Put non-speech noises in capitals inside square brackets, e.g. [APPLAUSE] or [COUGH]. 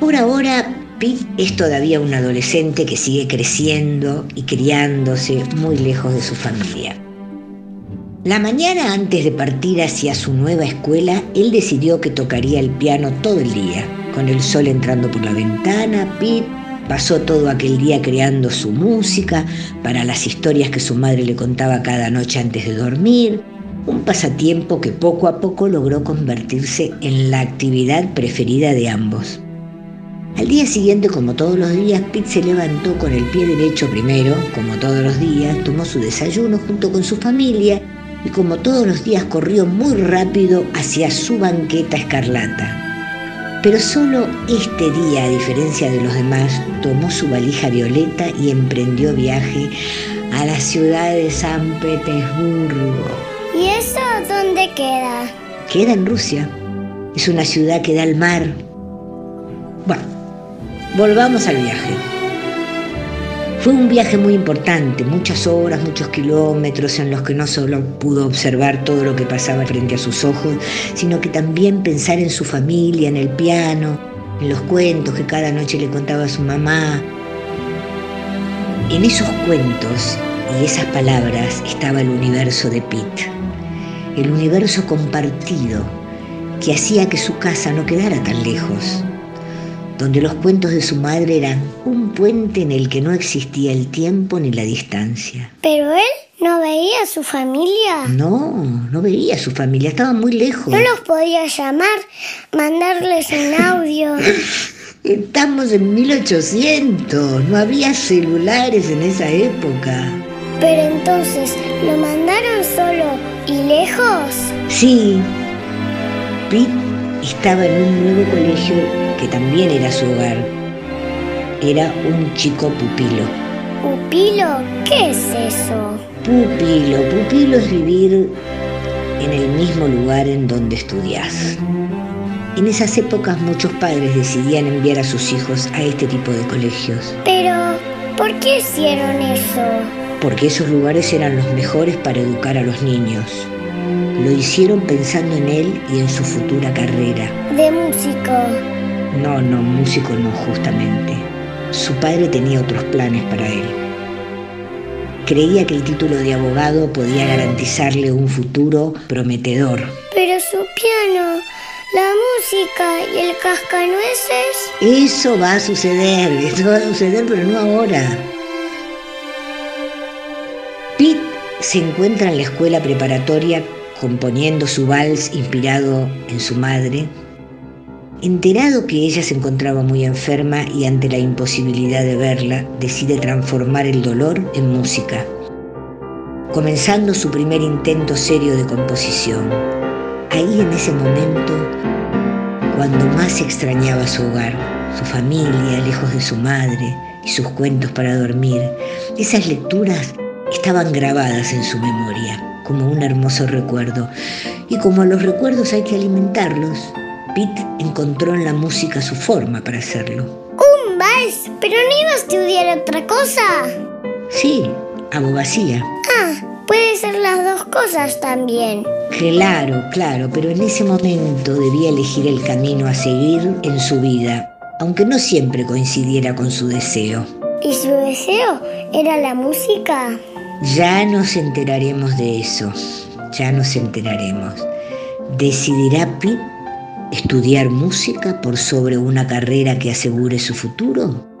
Por ahora, Pete es todavía un adolescente que sigue creciendo y criándose muy lejos de su familia. La mañana antes de partir hacia su nueva escuela, él decidió que tocaría el piano todo el día. Con el sol entrando por la ventana, Pete pasó todo aquel día creando su música para las historias que su madre le contaba cada noche antes de dormir, un pasatiempo que poco a poco logró convertirse en la actividad preferida de ambos. Al día siguiente, como todos los días, Pete se levantó con el pie derecho primero, como todos los días, tomó su desayuno junto con su familia y como todos los días corrió muy rápido hacia su banqueta escarlata. Pero solo este día, a diferencia de los demás, tomó su valija violeta y emprendió viaje a la ciudad de San Petersburgo. ¿Y eso dónde queda? Queda en Rusia. Es una ciudad que da al mar. Bueno, volvamos al viaje. Fue un viaje muy importante, muchas horas, muchos kilómetros en los que no solo pudo observar todo lo que pasaba frente a sus ojos, sino que también pensar en su familia, en el piano, en los cuentos que cada noche le contaba a su mamá. En esos cuentos y esas palabras estaba el universo de Pete el universo compartido que hacía que su casa no quedara tan lejos, donde los cuentos de su madre eran un puente en el que no existía el tiempo ni la distancia. ¿Pero él no veía a su familia? No, no veía a su familia, estaba muy lejos. ¿No los podía llamar, mandarles un audio? [LAUGHS] Estamos en 1800, no había celulares en esa época. Pero entonces, ¿lo mandaron solo y lejos? Sí. Pete estaba en un nuevo colegio que también era su hogar. Era un chico pupilo. ¿Pupilo? ¿Qué es eso? Pupilo. Pupilo es vivir en el mismo lugar en donde estudias. En esas épocas muchos padres decidían enviar a sus hijos a este tipo de colegios. Pero, ¿por qué hicieron eso? porque esos lugares eran los mejores para educar a los niños. Lo hicieron pensando en él y en su futura carrera. ¿De músico? No, no, músico no, justamente. Su padre tenía otros planes para él. Creía que el título de abogado podía garantizarle un futuro prometedor. Pero su piano, la música y el cascanueces... Eso va a suceder, eso va a suceder, pero no ahora. Pete se encuentra en la escuela preparatoria componiendo su vals inspirado en su madre. Enterado que ella se encontraba muy enferma y ante la imposibilidad de verla, decide transformar el dolor en música, comenzando su primer intento serio de composición. Ahí en ese momento, cuando más extrañaba su hogar, su familia lejos de su madre y sus cuentos para dormir, esas lecturas estaban grabadas en su memoria como un hermoso recuerdo. Y como los recuerdos hay que alimentarlos, Pete encontró en la música su forma para hacerlo. ¿Un vals? ¿Pero no iba a estudiar otra cosa? Sí, abogacía. Ah, puede ser las dos cosas también. Claro, claro, pero en ese momento debía elegir el camino a seguir en su vida, aunque no siempre coincidiera con su deseo. ¿Y su deseo era la música? Ya nos enteraremos de eso, ya nos enteraremos. ¿Decidirá Pete estudiar música por sobre una carrera que asegure su futuro?